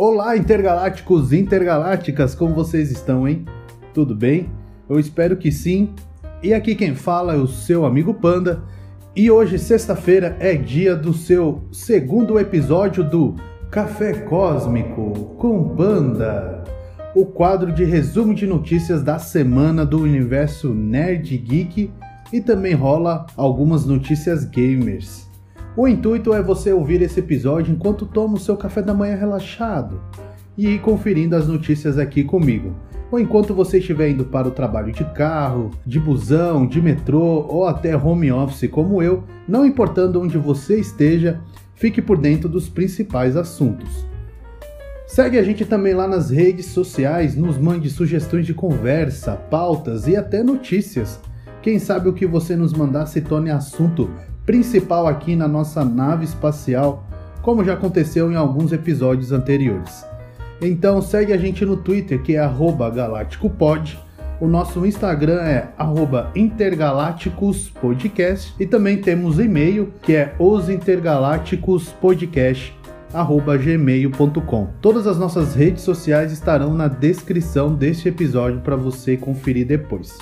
Olá, intergalácticos e intergalácticas, como vocês estão, hein? Tudo bem? Eu espero que sim. E aqui quem fala é o seu amigo Panda. E hoje, sexta-feira, é dia do seu segundo episódio do Café Cósmico com Panda, o quadro de resumo de notícias da semana do universo Nerd Geek e também rola algumas notícias gamers. O intuito é você ouvir esse episódio enquanto toma o seu café da manhã relaxado e ir conferindo as notícias aqui comigo. Ou enquanto você estiver indo para o trabalho de carro, de busão, de metrô ou até home office como eu, não importando onde você esteja, fique por dentro dos principais assuntos. Segue a gente também lá nas redes sociais, nos mande sugestões de conversa, pautas e até notícias. Quem sabe o que você nos mandar se torne assunto principal aqui na nossa nave espacial, como já aconteceu em alguns episódios anteriores. Então segue a gente no Twitter, que é galácticopod. O nosso Instagram é intergalácticospodcast e também temos e-mail que é osintergalácticospodcast@gmail.com. Todas as nossas redes sociais estarão na descrição deste episódio para você conferir depois.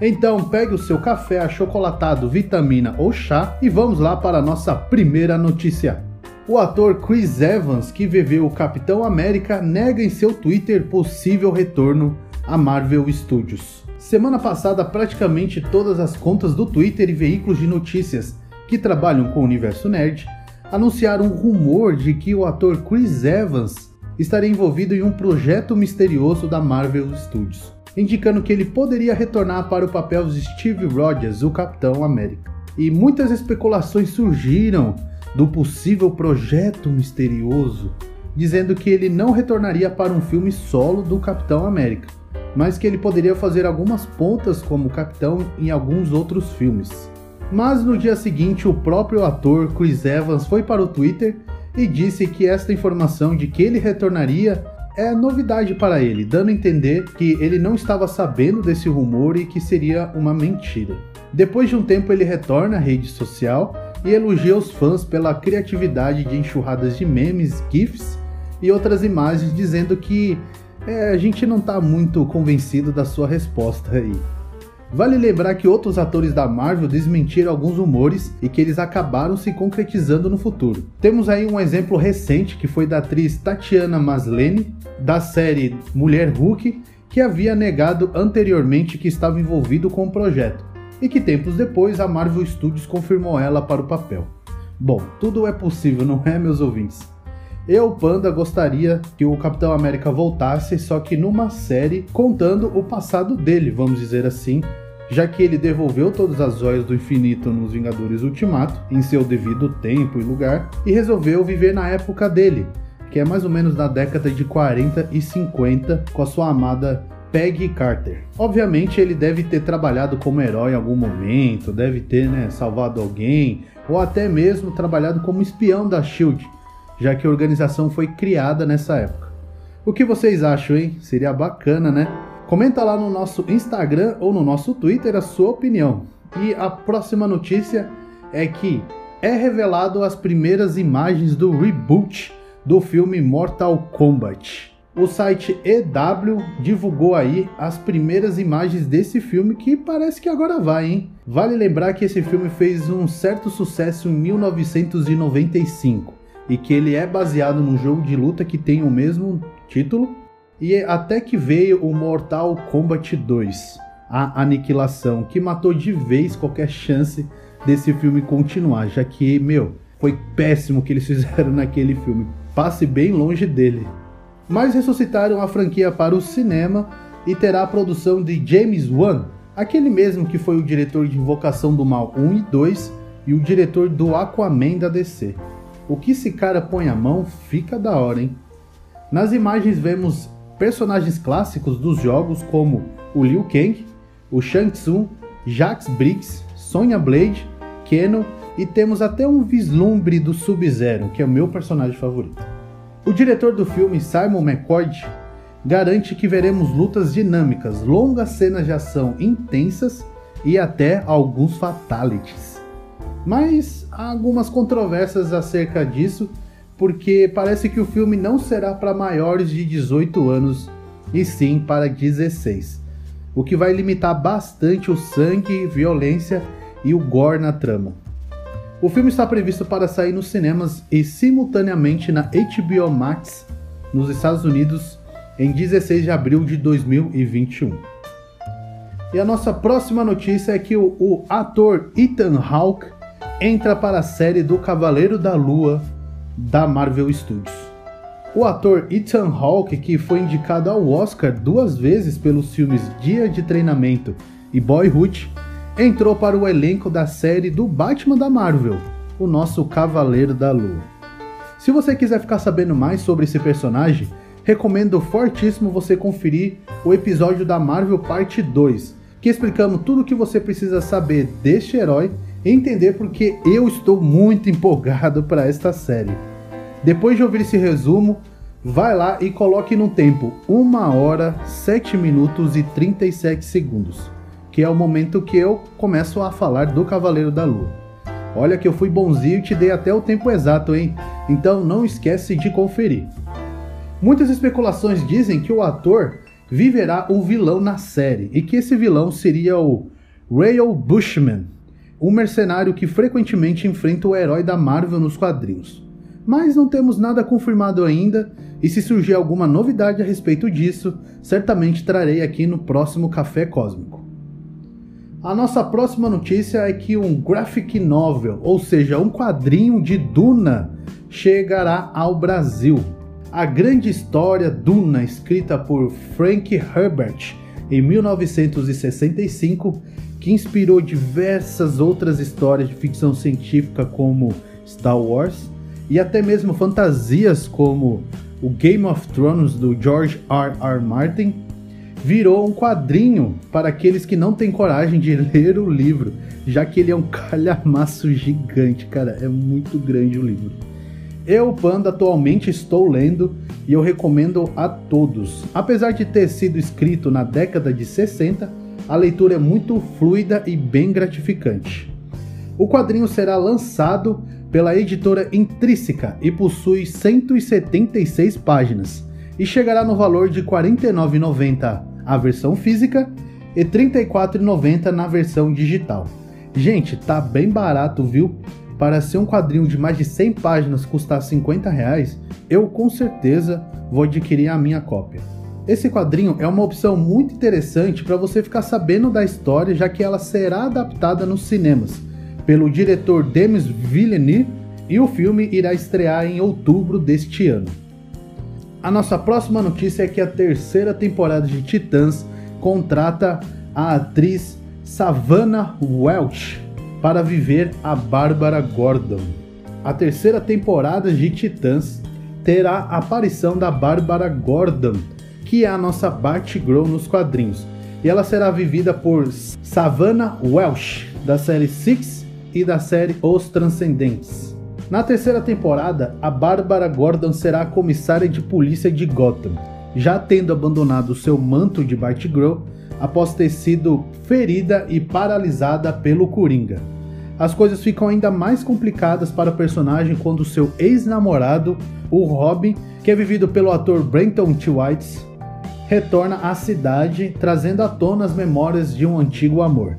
Então pegue o seu café achocolatado, vitamina ou chá e vamos lá para a nossa primeira notícia. O ator Chris Evans, que viveu o Capitão América, nega em seu Twitter possível retorno à Marvel Studios. Semana passada, praticamente todas as contas do Twitter e veículos de notícias que trabalham com o universo nerd anunciaram um rumor de que o ator Chris Evans estaria envolvido em um projeto misterioso da Marvel Studios indicando que ele poderia retornar para o papel de Steve Rogers, o Capitão América. E muitas especulações surgiram do possível projeto misterioso, dizendo que ele não retornaria para um filme solo do Capitão América, mas que ele poderia fazer algumas pontas como capitão em alguns outros filmes. Mas no dia seguinte, o próprio ator Chris Evans foi para o Twitter e disse que esta informação de que ele retornaria é novidade para ele, dando a entender que ele não estava sabendo desse rumor e que seria uma mentira. Depois de um tempo, ele retorna à rede social e elogia os fãs pela criatividade de enxurradas de memes, GIFs e outras imagens, dizendo que é, a gente não está muito convencido da sua resposta aí. Vale lembrar que outros atores da Marvel desmentiram alguns rumores e que eles acabaram se concretizando no futuro. Temos aí um exemplo recente que foi da atriz Tatiana Maslany, da série Mulher Hulk, que havia negado anteriormente que estava envolvido com o projeto, e que tempos depois a Marvel Studios confirmou ela para o papel. Bom, tudo é possível, não é, meus ouvintes? Eu, Panda, gostaria que o Capitão América voltasse, só que numa série contando o passado dele, vamos dizer assim, já que ele devolveu todas as joias do infinito nos Vingadores Ultimato, em seu devido tempo e lugar, e resolveu viver na época dele, que é mais ou menos na década de 40 e 50, com a sua amada Peggy Carter. Obviamente ele deve ter trabalhado como herói em algum momento, deve ter né, salvado alguém, ou até mesmo trabalhado como espião da SHIELD, já que a organização foi criada nessa época. O que vocês acham, hein? Seria bacana, né? Comenta lá no nosso Instagram ou no nosso Twitter a sua opinião. E a próxima notícia é que é revelado as primeiras imagens do reboot do filme Mortal Kombat. O site EW divulgou aí as primeiras imagens desse filme que parece que agora vai, hein? Vale lembrar que esse filme fez um certo sucesso em 1995 e que ele é baseado num jogo de luta que tem o mesmo título e até que veio o Mortal Kombat 2, a Aniquilação, que matou de vez qualquer chance desse filme continuar, já que, meu, foi péssimo o que eles fizeram naquele filme. Passe bem longe dele. Mas ressuscitaram a franquia para o cinema e terá a produção de James Wan, aquele mesmo que foi o diretor de Invocação do Mal 1 e 2 e o diretor do Aquaman da DC. O que esse cara põe a mão fica da hora, hein? Nas imagens vemos personagens clássicos dos jogos como o Liu Kang, o Shang Tsung, Jax Briggs, Sonya Blade, Keno e temos até um vislumbre do Sub-Zero, que é o meu personagem favorito. O diretor do filme, Simon McCord, garante que veremos lutas dinâmicas, longas cenas de ação intensas e até alguns fatalities. Mas há algumas controvérsias acerca disso, porque parece que o filme não será para maiores de 18 anos e sim para 16, o que vai limitar bastante o sangue, violência e o gore na trama. O filme está previsto para sair nos cinemas e simultaneamente na HBO Max nos Estados Unidos em 16 de abril de 2021. E a nossa próxima notícia é que o, o ator Ethan Hawke entra para a série do Cavaleiro da Lua da Marvel Studios. O ator Ethan Hawke, que foi indicado ao Oscar duas vezes pelos filmes Dia de Treinamento e Boyhood, entrou para o elenco da série do Batman da Marvel, o nosso Cavaleiro da Lua. Se você quiser ficar sabendo mais sobre esse personagem, recomendo fortíssimo você conferir o episódio da Marvel Parte 2, que explicamos tudo o que você precisa saber deste herói entender porque eu estou muito empolgado para esta série. Depois de ouvir esse resumo, vai lá e coloque no tempo 1 hora, 7 minutos e 37 segundos, que é o momento que eu começo a falar do Cavaleiro da Lua. Olha que eu fui bonzinho e te dei até o tempo exato, hein? Então não esquece de conferir. Muitas especulações dizem que o ator viverá um vilão na série e que esse vilão seria o Rail Bushman, um mercenário que frequentemente enfrenta o herói da Marvel nos quadrinhos. Mas não temos nada confirmado ainda, e se surgir alguma novidade a respeito disso, certamente trarei aqui no próximo Café Cósmico. A nossa próxima notícia é que um graphic novel, ou seja, um quadrinho de Duna, chegará ao Brasil. A grande história Duna, escrita por Frank Herbert em 1965, que inspirou diversas outras histórias de ficção científica como Star Wars e até mesmo fantasias como o Game of Thrones do George R. R. Martin, virou um quadrinho para aqueles que não têm coragem de ler o livro, já que ele é um calhamaço gigante, cara, é muito grande o livro. Eu, Panda, atualmente estou lendo e eu recomendo a todos. Apesar de ter sido escrito na década de 60, a leitura é muito fluida e bem gratificante. O quadrinho será lançado pela editora Intrínseca e possui 176 páginas e chegará no valor de R$ 49,90 a versão física e R$ 34,90 na versão digital. Gente, tá bem barato, viu? Para ser um quadrinho de mais de 100 páginas custar 50 reais, eu com certeza vou adquirir a minha cópia. Esse quadrinho é uma opção muito interessante para você ficar sabendo da história, já que ela será adaptada nos cinemas pelo diretor Denis Villeneuve e o filme irá estrear em outubro deste ano. A nossa próxima notícia é que a terceira temporada de Titãs contrata a atriz Savannah Welch para viver a Bárbara Gordon. A terceira temporada de Titãs terá a aparição da Bárbara Gordon que é a nossa Batgirl nos quadrinhos. E ela será vivida por Savannah Welsh, da série Six e da série Os Transcendentes. Na terceira temporada, a Bárbara Gordon será a comissária de polícia de Gotham, já tendo abandonado seu manto de Batgirl após ter sido ferida e paralisada pelo Coringa. As coisas ficam ainda mais complicadas para o personagem quando seu ex-namorado, o Robin, que é vivido pelo ator Brenton T. White, retorna à cidade, trazendo à tona as memórias de um antigo amor.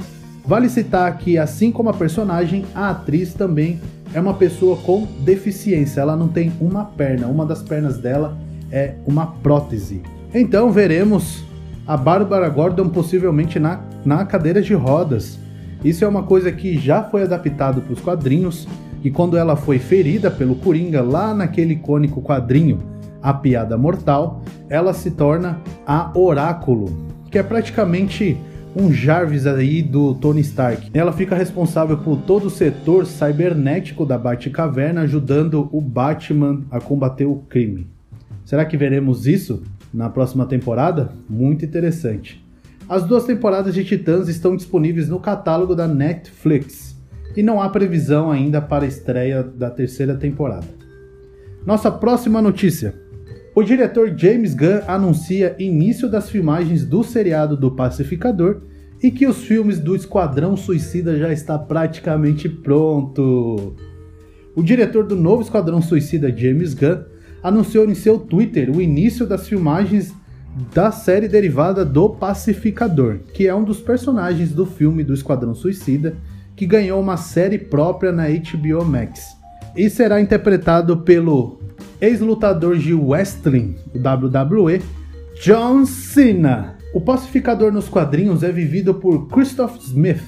Vale citar que, assim como a personagem, a atriz também é uma pessoa com deficiência. Ela não tem uma perna, uma das pernas dela é uma prótese. Então veremos a Bárbara Gordon possivelmente na, na cadeira de rodas. Isso é uma coisa que já foi adaptado para os quadrinhos, e quando ela foi ferida pelo Coringa lá naquele icônico quadrinho a piada mortal, ela se torna a Oráculo, que é praticamente um Jarvis aí do Tony Stark. Ela fica responsável por todo o setor cibernético da Batcaverna, ajudando o Batman a combater o crime. Será que veremos isso na próxima temporada? Muito interessante. As duas temporadas de Titãs estão disponíveis no catálogo da Netflix e não há previsão ainda para a estreia da terceira temporada. Nossa próxima notícia. O diretor James Gunn anuncia início das filmagens do seriado do Pacificador e que os filmes do Esquadrão Suicida já está praticamente pronto. O diretor do novo Esquadrão Suicida, James Gunn, anunciou em seu Twitter o início das filmagens da série derivada do Pacificador, que é um dos personagens do filme do Esquadrão Suicida, que ganhou uma série própria na HBO Max. E será interpretado pelo ex-lutador de wrestling, WWE, John Cena. O pacificador nos quadrinhos é vivido por Christoph Smith,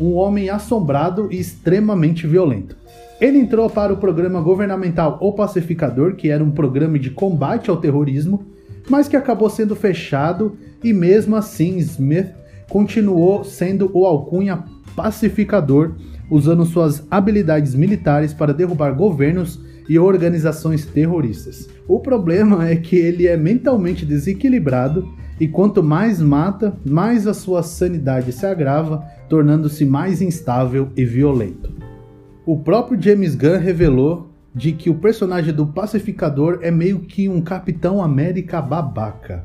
um homem assombrado e extremamente violento. Ele entrou para o programa governamental O Pacificador, que era um programa de combate ao terrorismo, mas que acabou sendo fechado e mesmo assim Smith continuou sendo o alcunha pacificador, usando suas habilidades militares para derrubar governos e organizações terroristas. O problema é que ele é mentalmente desequilibrado e quanto mais mata, mais a sua sanidade se agrava, tornando-se mais instável e violento. O próprio James Gunn revelou de que o personagem do pacificador é meio que um Capitão América babaca.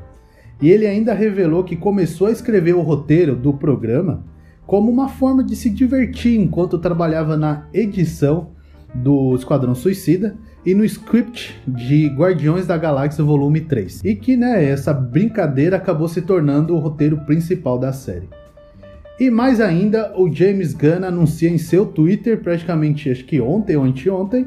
E ele ainda revelou que começou a escrever o roteiro do programa como uma forma de se divertir enquanto trabalhava na edição do Esquadrão Suicida e no script de Guardiões da Galáxia Volume 3. E que, né, essa brincadeira acabou se tornando o roteiro principal da série. E mais ainda, o James Gunn anuncia em seu Twitter, praticamente acho que ontem ou anteontem,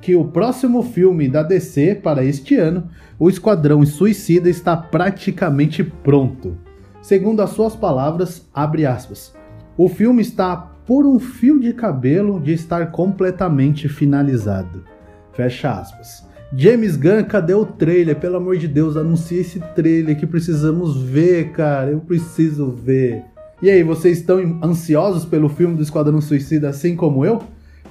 que o próximo filme da DC para este ano, O Esquadrão Suicida, está praticamente pronto. Segundo as suas palavras, abre aspas. O filme está por um fio de cabelo de estar completamente finalizado. Fecha aspas. James Gunn, cadê o trailer? Pelo amor de Deus, anuncie esse trailer que precisamos ver, cara. Eu preciso ver. E aí, vocês estão ansiosos pelo filme do Esquadrão Suicida assim como eu?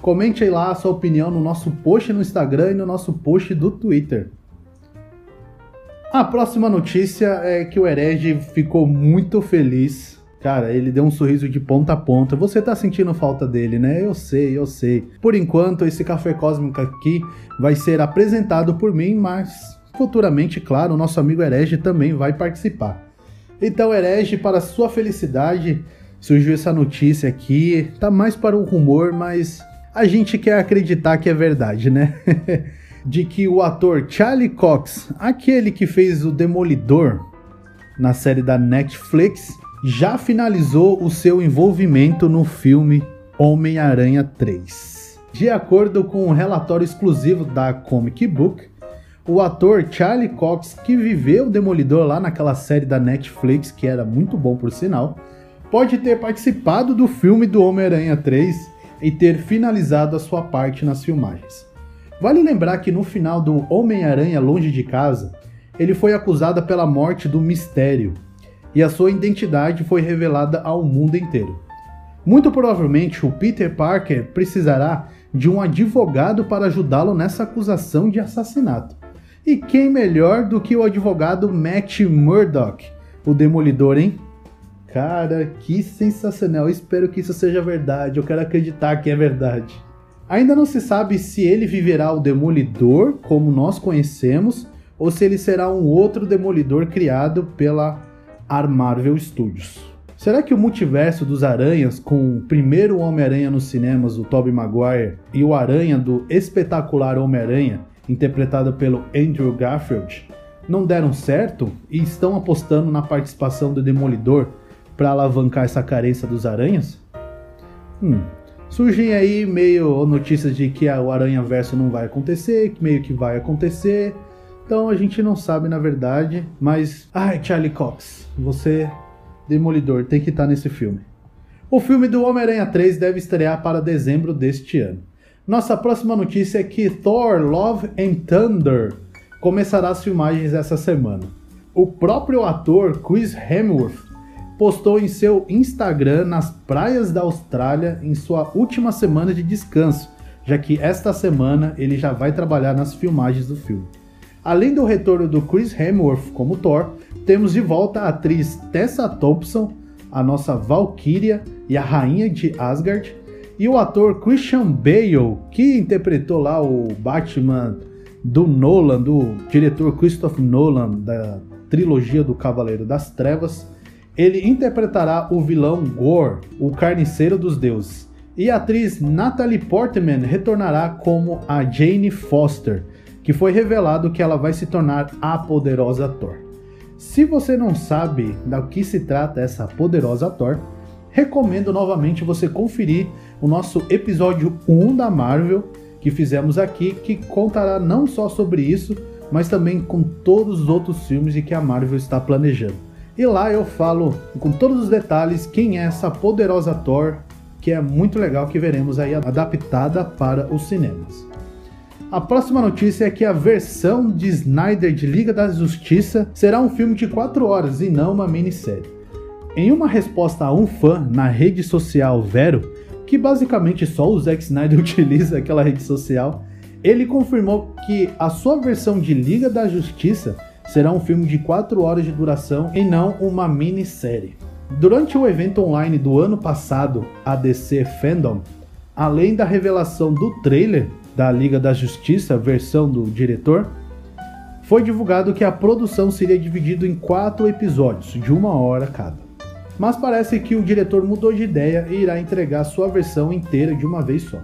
Comente aí lá a sua opinião no nosso post no Instagram e no nosso post do Twitter. A próxima notícia é que o Herege ficou muito feliz Cara, ele deu um sorriso de ponta a ponta. Você tá sentindo falta dele, né? Eu sei, eu sei. Por enquanto, esse café cósmico aqui vai ser apresentado por mim, mas futuramente, claro, o nosso amigo Herege também vai participar. Então, Herege, para sua felicidade, surgiu essa notícia aqui. Tá mais para o rumor, mas a gente quer acreditar que é verdade, né? de que o ator Charlie Cox, aquele que fez o Demolidor na série da Netflix, já finalizou o seu envolvimento no filme Homem-Aranha 3. De acordo com um relatório exclusivo da Comic Book, o ator Charlie Cox, que viveu o Demolidor lá naquela série da Netflix, que era muito bom por sinal, pode ter participado do filme do Homem-Aranha 3 e ter finalizado a sua parte nas filmagens. Vale lembrar que no final do Homem-Aranha Longe de Casa, ele foi acusado pela morte do Mistério, e a sua identidade foi revelada ao mundo inteiro. Muito provavelmente o Peter Parker precisará de um advogado para ajudá-lo nessa acusação de assassinato. E quem melhor do que o advogado Matt Murdock, o Demolidor, hein? Cara, que sensacional! Espero que isso seja verdade. Eu quero acreditar que é verdade. Ainda não se sabe se ele viverá o Demolidor como nós conhecemos ou se ele será um outro Demolidor criado pela Ar Marvel Studios. Será que o multiverso dos aranhas, com o primeiro Homem-Aranha nos cinemas, o Tobey Maguire, e o Aranha do espetacular Homem-Aranha, interpretado pelo Andrew Garfield, não deram certo e estão apostando na participação do Demolidor para alavancar essa carência dos aranhas? Hum, surgem aí meio notícias de que o Aranha Verso não vai acontecer, meio que vai acontecer, então a gente não sabe na verdade, mas. Ai, Charlie Cox, você, Demolidor, tem que estar tá nesse filme. O filme do Homem-Aranha 3 deve estrear para dezembro deste ano. Nossa próxima notícia é que Thor Love and Thunder começará as filmagens essa semana. O próprio ator Chris Hemsworth postou em seu Instagram nas praias da Austrália em sua última semana de descanso, já que esta semana ele já vai trabalhar nas filmagens do filme. Além do retorno do Chris Hemsworth como Thor, temos de volta a atriz Tessa Thompson, a nossa Valkyria e a rainha de Asgard, e o ator Christian Bale, que interpretou lá o Batman do Nolan, do diretor Christopher Nolan, da trilogia do Cavaleiro das Trevas. Ele interpretará o vilão Gore, o carniceiro dos deuses. E a atriz Natalie Portman retornará como a Jane Foster, que foi revelado que ela vai se tornar a poderosa Thor. Se você não sabe do que se trata essa poderosa Thor, recomendo novamente você conferir o nosso episódio 1 da Marvel que fizemos aqui, que contará não só sobre isso, mas também com todos os outros filmes que a Marvel está planejando. E lá eu falo com todos os detalhes quem é essa poderosa Thor, que é muito legal que veremos aí adaptada para os cinemas. A próxima notícia é que a versão de Snyder de Liga da Justiça será um filme de 4 horas e não uma minissérie. Em uma resposta a um fã na rede social Vero, que basicamente só o Zack Snyder utiliza aquela rede social, ele confirmou que a sua versão de Liga da Justiça será um filme de 4 horas de duração e não uma minissérie. Durante o evento online do ano passado, a DC Fandom, além da revelação do trailer da Liga da Justiça, versão do diretor, foi divulgado que a produção seria dividida em quatro episódios, de uma hora cada mas parece que o diretor mudou de ideia e irá entregar sua versão inteira de uma vez só.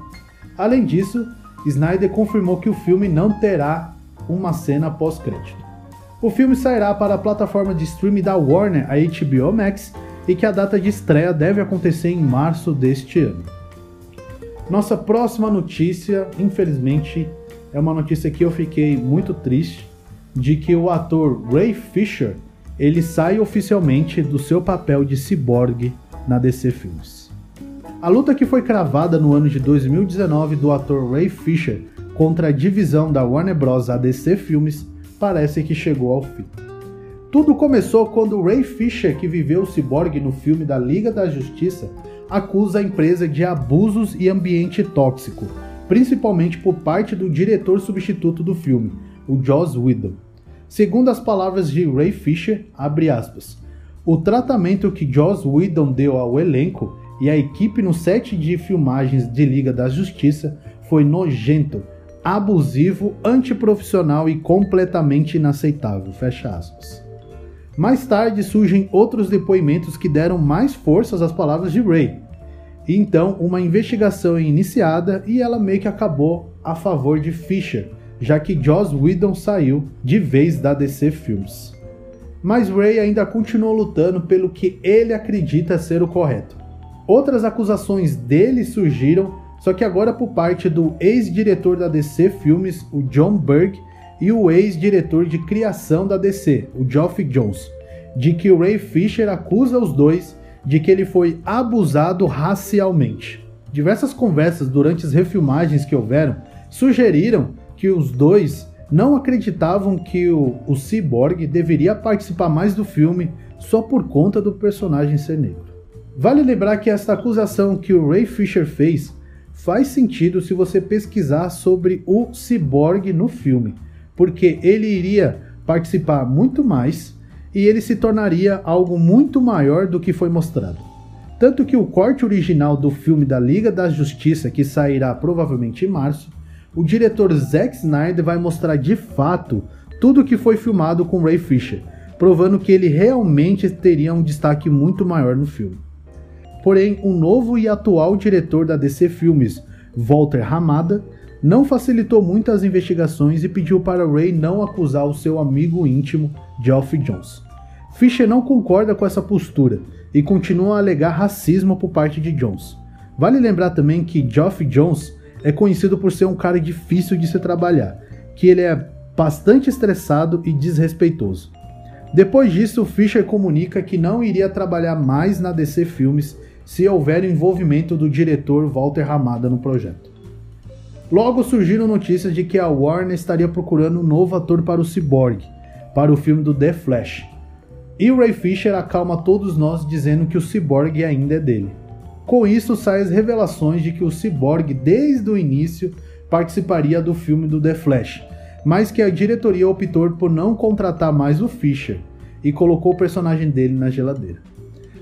Além disso, Snyder confirmou que o filme não terá uma cena pós-crédito. O filme sairá para a plataforma de streaming da Warner, a HBO Max, e que a data de estreia deve acontecer em março deste ano. Nossa próxima notícia, infelizmente, é uma notícia que eu fiquei muito triste de que o ator Ray Fisher ele sai oficialmente do seu papel de ciborgue na DC Films. A luta que foi cravada no ano de 2019 do ator Ray Fisher contra a divisão da Warner Bros. ADC Filmes parece que chegou ao fim. Tudo começou quando Ray Fisher, que viveu o ciborgue no filme da Liga da Justiça, acusa a empresa de abusos e ambiente tóxico, principalmente por parte do diretor substituto do filme, o Joss Whedon. Segundo as palavras de Ray Fisher, aspas, o tratamento que Joss Whedon deu ao elenco e à equipe no set de filmagens de Liga da Justiça foi nojento, abusivo, antiprofissional e completamente inaceitável. Fecha aspas. Mais tarde surgem outros depoimentos que deram mais força às palavras de Ray. Então, uma investigação é iniciada e ela meio que acabou a favor de Fisher, já que Joss Whedon saiu de vez da DC Films. Mas Ray ainda continuou lutando pelo que ele acredita ser o correto. Outras acusações dele surgiram, só que agora por parte do ex-diretor da DC Filmes, o John Berg, e o ex-diretor de criação da DC, o Geoff Jones, de que o Ray Fisher acusa os dois de que ele foi abusado racialmente. Diversas conversas durante as refilmagens que houveram sugeriram que os dois não acreditavam que o, o Cyborg deveria participar mais do filme só por conta do personagem ser negro. Vale lembrar que esta acusação que o Ray Fisher fez faz sentido se você pesquisar sobre o Cyborg no filme, porque ele iria participar muito mais e ele se tornaria algo muito maior do que foi mostrado. Tanto que o corte original do filme da Liga da Justiça, que sairá provavelmente em março, o diretor Zack Snyder vai mostrar de fato tudo o que foi filmado com Ray Fisher, provando que ele realmente teria um destaque muito maior no filme. Porém, o novo e atual diretor da DC Filmes, Walter Hamada, não facilitou muito as investigações e pediu para Ray não acusar o seu amigo íntimo, Geoff Jones. Fisher não concorda com essa postura e continua a alegar racismo por parte de Jones. Vale lembrar também que Geoff Jones é conhecido por ser um cara difícil de se trabalhar, que ele é bastante estressado e desrespeitoso. Depois disso, Fischer comunica que não iria trabalhar mais na DC Filmes se houver envolvimento do diretor Walter Ramada no projeto. Logo surgiram notícias de que a Warner estaria procurando um novo ator para o Cyborg, para o filme do The Flash. E Ray Fisher acalma todos nós dizendo que o Cyborg ainda é dele. Com isso, saem as revelações de que o Cyborg, desde o início, participaria do filme do The Flash, mas que a diretoria optou por não contratar mais o Fisher e colocou o personagem dele na geladeira.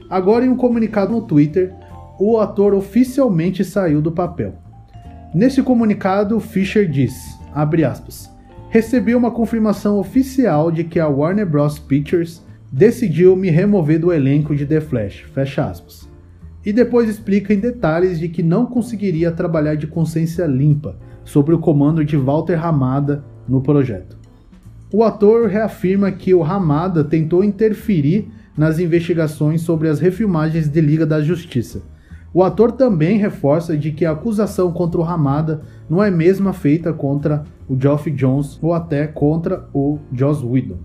Agora, em um comunicado no Twitter, o ator oficialmente saiu do papel. Nesse comunicado, Fisher diz, aspas, recebi uma confirmação oficial de que a Warner Bros. Pictures decidiu me remover do elenco de The Flash, e depois explica em detalhes de que não conseguiria trabalhar de consciência limpa sobre o comando de Walter Ramada no projeto. O ator reafirma que o Ramada tentou interferir nas investigações sobre as refilmagens de Liga da Justiça. O ator também reforça de que a acusação contra o Ramada não é mesma feita contra o Geoff Jones ou até contra o Joss Whedon.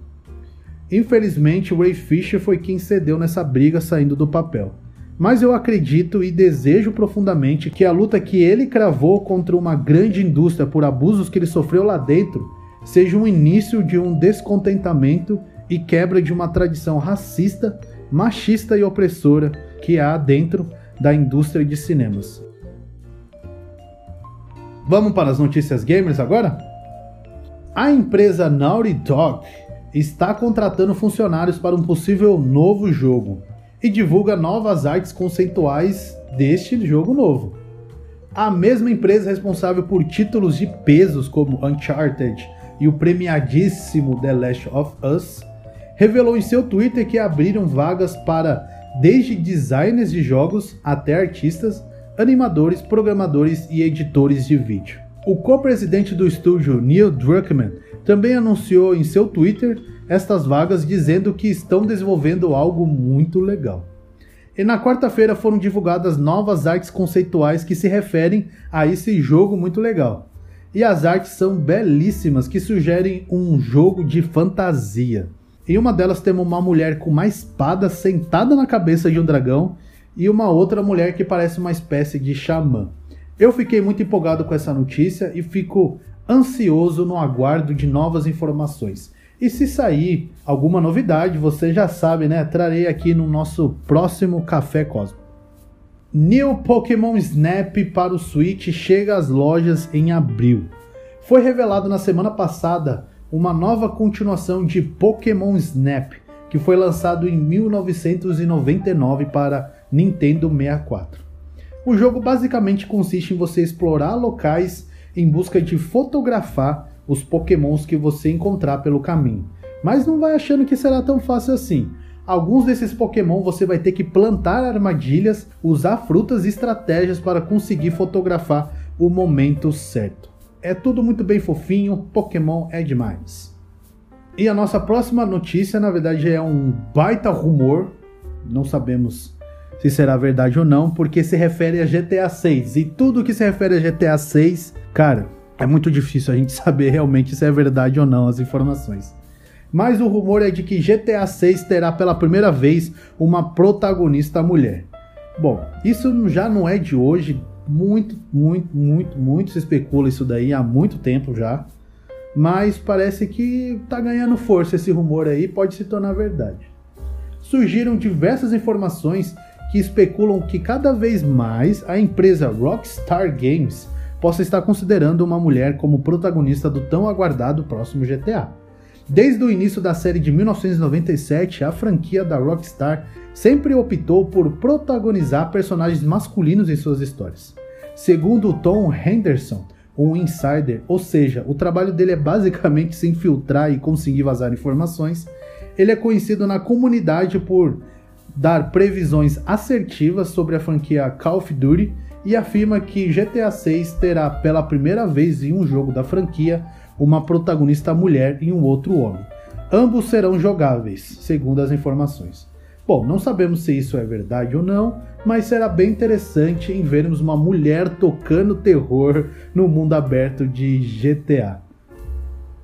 Infelizmente, Ray Fisher foi quem cedeu nessa briga saindo do papel. Mas eu acredito e desejo profundamente que a luta que ele cravou contra uma grande indústria por abusos que ele sofreu lá dentro seja um início de um descontentamento e quebra de uma tradição racista, machista e opressora que há dentro da indústria de cinemas. Vamos para as notícias gamers agora? A empresa Naughty Dog está contratando funcionários para um possível novo jogo e divulga novas artes conceituais deste jogo novo. A mesma empresa responsável por títulos de pesos como Uncharted e o premiadíssimo The Last of Us revelou em seu Twitter que abriram vagas para desde designers de jogos até artistas, animadores, programadores e editores de vídeo. O co-presidente do estúdio, Neil Druckmann, também anunciou em seu Twitter estas vagas dizendo que estão desenvolvendo algo muito legal. E na quarta-feira foram divulgadas novas artes conceituais que se referem a esse jogo muito legal. E as artes são belíssimas, que sugerem um jogo de fantasia. Em uma delas temos uma mulher com uma espada sentada na cabeça de um dragão e uma outra mulher que parece uma espécie de xamã. Eu fiquei muito empolgado com essa notícia e fico ansioso no aguardo de novas informações. E se sair alguma novidade, você já sabe, né? Trarei aqui no nosso próximo Café Cosmo. New Pokémon Snap para o Switch chega às lojas em abril. Foi revelado na semana passada uma nova continuação de Pokémon Snap, que foi lançado em 1999 para Nintendo 64. O jogo basicamente consiste em você explorar locais em busca de fotografar os Pokémons que você encontrar pelo caminho. Mas não vai achando que será tão fácil assim. Alguns desses Pokémon você vai ter que plantar armadilhas, usar frutas e estratégias para conseguir fotografar o momento certo. É tudo muito bem fofinho, Pokémon é demais. E a nossa próxima notícia, na verdade, é um baita rumor. Não sabemos se será verdade ou não, porque se refere a GTA 6. E tudo que se refere a GTA 6, cara, é muito difícil a gente saber realmente se é verdade ou não as informações. Mas o rumor é de que GTA 6 terá pela primeira vez uma protagonista mulher. Bom, isso já não é de hoje, muito, muito, muito, muito se especula isso daí há muito tempo já. Mas parece que tá ganhando força esse rumor aí, pode se tornar verdade. Surgiram diversas informações que especulam que cada vez mais a empresa Rockstar Games possa estar considerando uma mulher como protagonista do tão aguardado próximo GTA. Desde o início da série de 1997, a franquia da Rockstar sempre optou por protagonizar personagens masculinos em suas histórias. Segundo Tom Henderson, um insider, ou seja, o trabalho dele é basicamente se infiltrar e conseguir vazar informações, ele é conhecido na comunidade por dar previsões assertivas sobre a franquia Call of Duty e afirma que GTA 6 terá pela primeira vez em um jogo da franquia uma protagonista mulher e um outro homem. Ambos serão jogáveis, segundo as informações. Bom, não sabemos se isso é verdade ou não, mas será bem interessante em vermos uma mulher tocando terror no mundo aberto de GTA.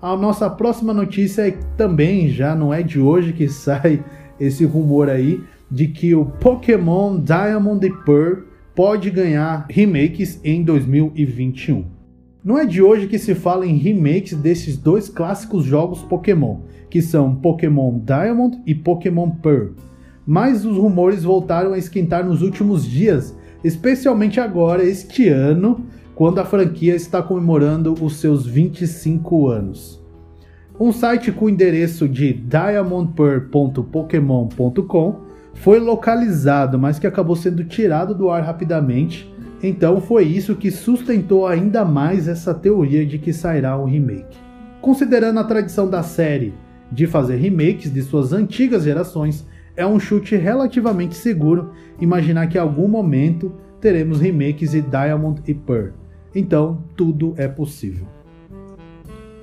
A nossa próxima notícia é também já não é de hoje que sai esse rumor aí de que o Pokémon Diamond e Pearl pode ganhar remakes em 2021. Não é de hoje que se fala em remakes desses dois clássicos jogos Pokémon, que são Pokémon Diamond e Pokémon Pearl mas os rumores voltaram a esquentar nos últimos dias, especialmente agora, este ano, quando a franquia está comemorando os seus 25 anos. Um site com o endereço de diamondpearl.pokemon.com foi localizado, mas que acabou sendo tirado do ar rapidamente. Então foi isso que sustentou ainda mais essa teoria de que sairá um remake. Considerando a tradição da série de fazer remakes de suas antigas gerações, é um chute relativamente seguro imaginar que em algum momento teremos remakes de Diamond e Pearl. Então, tudo é possível.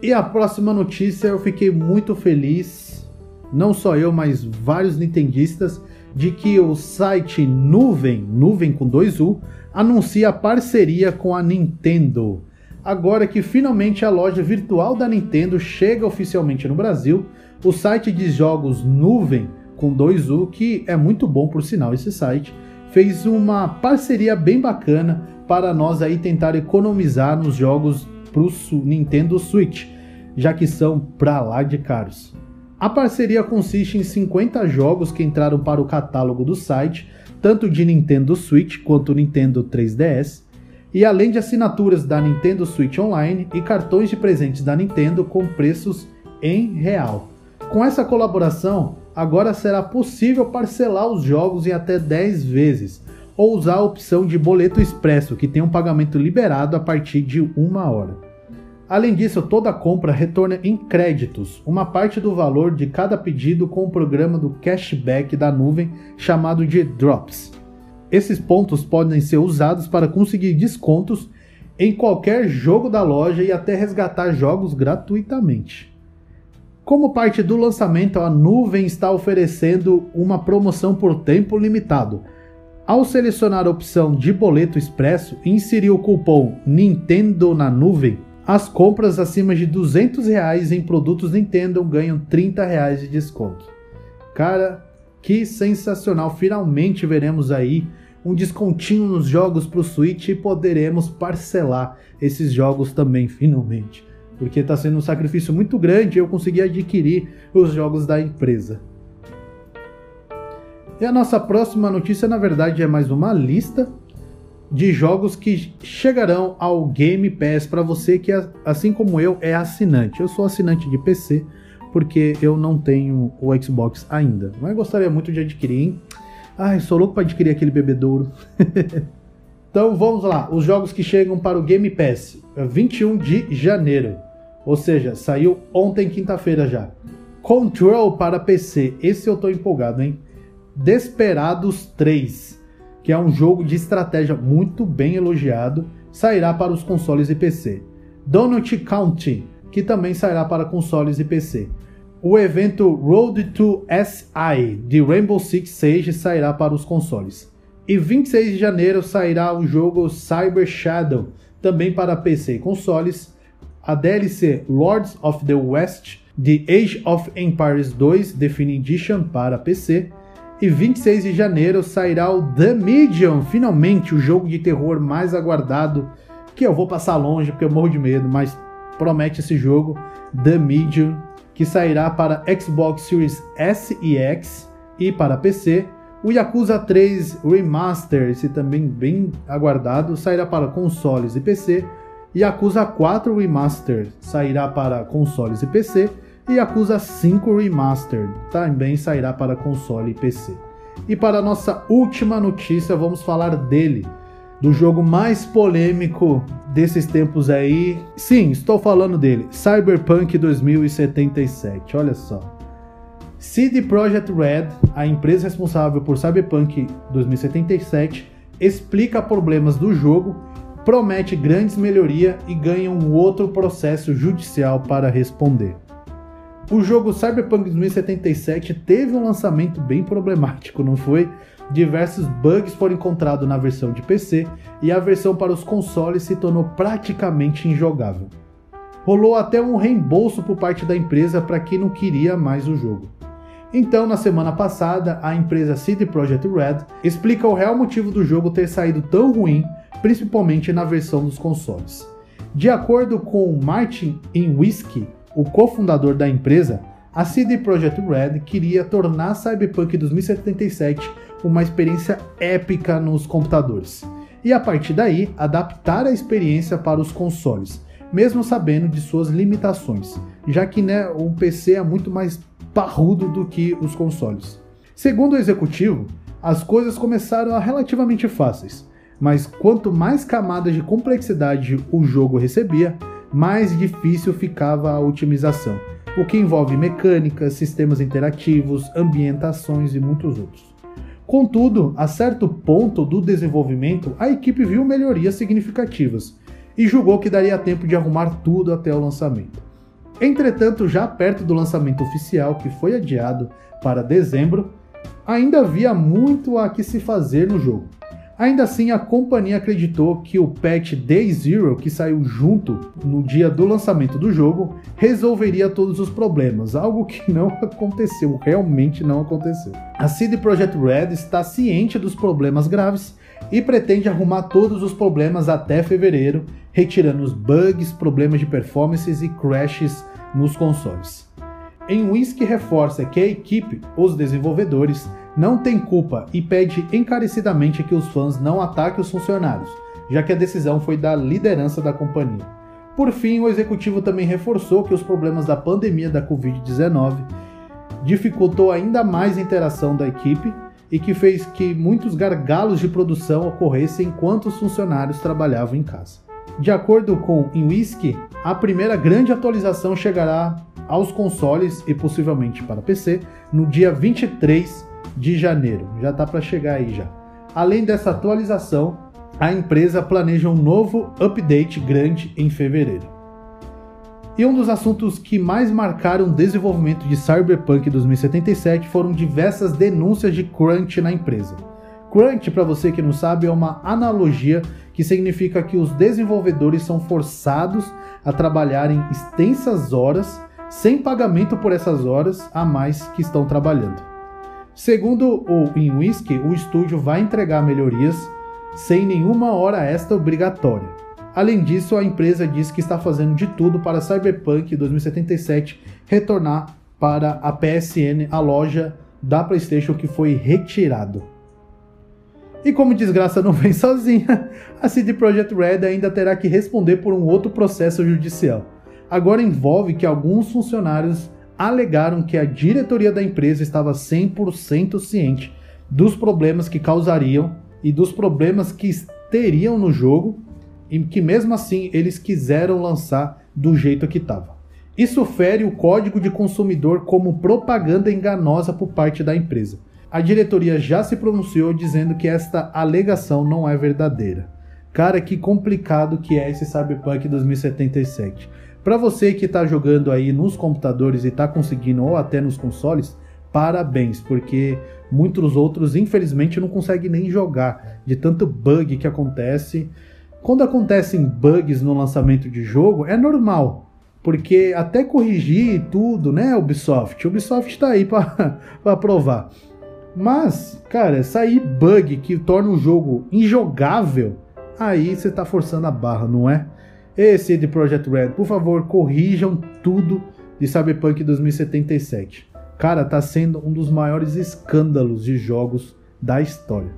E a próxima notícia eu fiquei muito feliz, não só eu, mas vários nintendistas, de que o site Nuvem, Nuvem com dois U, anuncia parceria com a Nintendo. Agora que finalmente a loja virtual da Nintendo chega oficialmente no Brasil, o site de jogos Nuvem com dois U, que é muito bom por sinal esse site, fez uma parceria bem bacana para nós aí tentar economizar nos jogos para o Nintendo Switch, já que são pra lá de caros. A parceria consiste em 50 jogos que entraram para o catálogo do site, tanto de Nintendo Switch quanto Nintendo 3DS, e além de assinaturas da Nintendo Switch Online e cartões de presentes da Nintendo com preços em real. Com essa colaboração, agora será possível parcelar os jogos em até 10 vezes, ou usar a opção de boleto expresso, que tem um pagamento liberado a partir de uma hora. Além disso, toda compra retorna em créditos, uma parte do valor de cada pedido com o programa do cashback da nuvem chamado de Drops. Esses pontos podem ser usados para conseguir descontos em qualquer jogo da loja e até resgatar jogos gratuitamente. Como parte do lançamento, a nuvem está oferecendo uma promoção por tempo limitado. Ao selecionar a opção de boleto expresso e inserir o cupom Nintendo na nuvem, as compras acima de 200 reais em produtos Nintendo ganham 30 reais de desconto. Cara, que sensacional! Finalmente veremos aí um descontinho nos jogos para o Switch e poderemos parcelar esses jogos também, finalmente. Porque está sendo um sacrifício muito grande eu conseguir adquirir os jogos da empresa. E a nossa próxima notícia, na verdade, é mais uma lista de jogos que chegarão ao Game Pass para você que, assim como eu, é assinante. Eu sou assinante de PC porque eu não tenho o Xbox ainda, mas gostaria muito de adquirir, hein? Ai, sou louco para adquirir aquele bebedouro. então vamos lá, os jogos que chegam para o Game Pass, 21 de janeiro. Ou seja, saiu ontem, quinta-feira já. Control para PC, esse eu tô empolgado, hein? Desperados 3, que é um jogo de estratégia muito bem elogiado, sairá para os consoles e PC. Donut County, que também sairá para consoles e PC. O evento Road to SI de Rainbow Six Siege sairá para os consoles. E 26 de janeiro sairá o jogo Cyber Shadow, também para PC e consoles. A DLC Lords of the West de Age of Empires 2 Definitive Edition para PC. E 26 de janeiro sairá o The Medium, finalmente o jogo de terror mais aguardado, que eu vou passar longe porque eu morro de medo, mas promete esse jogo, The Medium que sairá para Xbox Series S e X e para PC. O Yakuza 3 Remaster, esse também bem aguardado, sairá para consoles e PC. Yakuza 4 Remaster sairá para consoles e PC. E Yakuza 5 Remaster também sairá para console e PC. E para nossa última notícia, vamos falar dele, do jogo mais polêmico desses tempos aí. Sim, estou falando dele, Cyberpunk 2077. Olha só. CD Projekt Red, a empresa responsável por Cyberpunk 2077, explica problemas do jogo, promete grandes melhorias e ganha um outro processo judicial para responder. O jogo Cyberpunk 2077 teve um lançamento bem problemático, não foi? diversos bugs foram encontrados na versão de PC e a versão para os consoles se tornou praticamente injogável. Rolou até um reembolso por parte da empresa para quem não queria mais o jogo. Então, na semana passada, a empresa CD Projekt Red explica o real motivo do jogo ter saído tão ruim, principalmente na versão dos consoles. De acordo com Martin Inwisky, o cofundador da empresa, a CD Projekt Red queria tornar Cyberpunk 2077 uma experiência épica nos computadores. E a partir daí, adaptar a experiência para os consoles, mesmo sabendo de suas limitações, já que né, um PC é muito mais parrudo do que os consoles. Segundo o executivo, as coisas começaram a relativamente fáceis, mas quanto mais camadas de complexidade o jogo recebia, mais difícil ficava a otimização, o que envolve mecânicas, sistemas interativos, ambientações e muitos outros. Contudo, a certo ponto do desenvolvimento, a equipe viu melhorias significativas e julgou que daria tempo de arrumar tudo até o lançamento. Entretanto, já perto do lançamento oficial, que foi adiado para dezembro, ainda havia muito a que se fazer no jogo. Ainda assim, a companhia acreditou que o patch Day Zero, que saiu junto no dia do lançamento do jogo, resolveria todos os problemas, algo que não aconteceu, realmente não aconteceu. A CD Projekt Red está ciente dos problemas graves e pretende arrumar todos os problemas até fevereiro, retirando os bugs, problemas de performances e crashes nos consoles. Em Whisky reforça que a equipe, os desenvolvedores, não tem culpa e pede encarecidamente que os fãs não ataquem os funcionários, já que a decisão foi da liderança da companhia. Por fim, o executivo também reforçou que os problemas da pandemia da Covid-19 dificultou ainda mais a interação da equipe e que fez que muitos gargalos de produção ocorressem enquanto os funcionários trabalhavam em casa. De acordo com InWhiskey, a primeira grande atualização chegará aos consoles e possivelmente para PC no dia 23 de janeiro. Já está para chegar aí já. Além dessa atualização, a empresa planeja um novo update grande em fevereiro. E um dos assuntos que mais marcaram o desenvolvimento de Cyberpunk 2077 foram diversas denúncias de crunch na empresa. Crunch, para você que não sabe, é uma analogia que significa que os desenvolvedores são forçados a trabalhar em extensas horas sem pagamento por essas horas a mais que estão trabalhando. Segundo o InWhiskey, o estúdio vai entregar melhorias sem nenhuma hora extra obrigatória. Além disso, a empresa diz que está fazendo de tudo para Cyberpunk 2077 retornar para a PSN, a loja da PlayStation que foi retirado. E como desgraça não vem sozinha, a CD Projekt Red ainda terá que responder por um outro processo judicial. Agora envolve que alguns funcionários alegaram que a diretoria da empresa estava 100% ciente dos problemas que causariam e dos problemas que teriam no jogo e que mesmo assim eles quiseram lançar do jeito que estava. Isso fere o código de consumidor como propaganda enganosa por parte da empresa. A diretoria já se pronunciou dizendo que esta alegação não é verdadeira. Cara, que complicado que é esse Cyberpunk 2077. Para você que está jogando aí nos computadores e está conseguindo, ou até nos consoles, parabéns, porque muitos outros, infelizmente, não conseguem nem jogar de tanto bug que acontece. Quando acontecem bugs no lançamento de jogo, é normal, porque até corrigir tudo, né, Ubisoft? Ubisoft está aí para provar. Mas, cara, sair bug que torna o jogo injogável, aí você está forçando a barra, não é? Esse de Project Red, por favor, corrijam tudo de Cyberpunk 2077. Cara, tá sendo um dos maiores escândalos de jogos da história.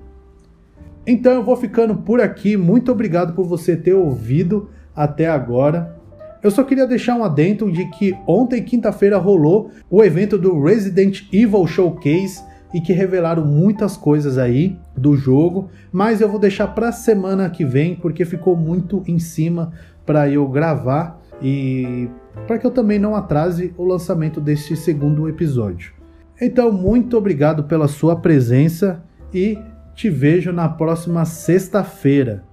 Então eu vou ficando por aqui. Muito obrigado por você ter ouvido até agora. Eu só queria deixar um adendo de que ontem, quinta-feira, rolou o evento do Resident Evil Showcase e que revelaram muitas coisas aí do jogo, mas eu vou deixar para semana que vem porque ficou muito em cima para eu gravar e para que eu também não atrase o lançamento deste segundo episódio. Então, muito obrigado pela sua presença e te vejo na próxima sexta-feira.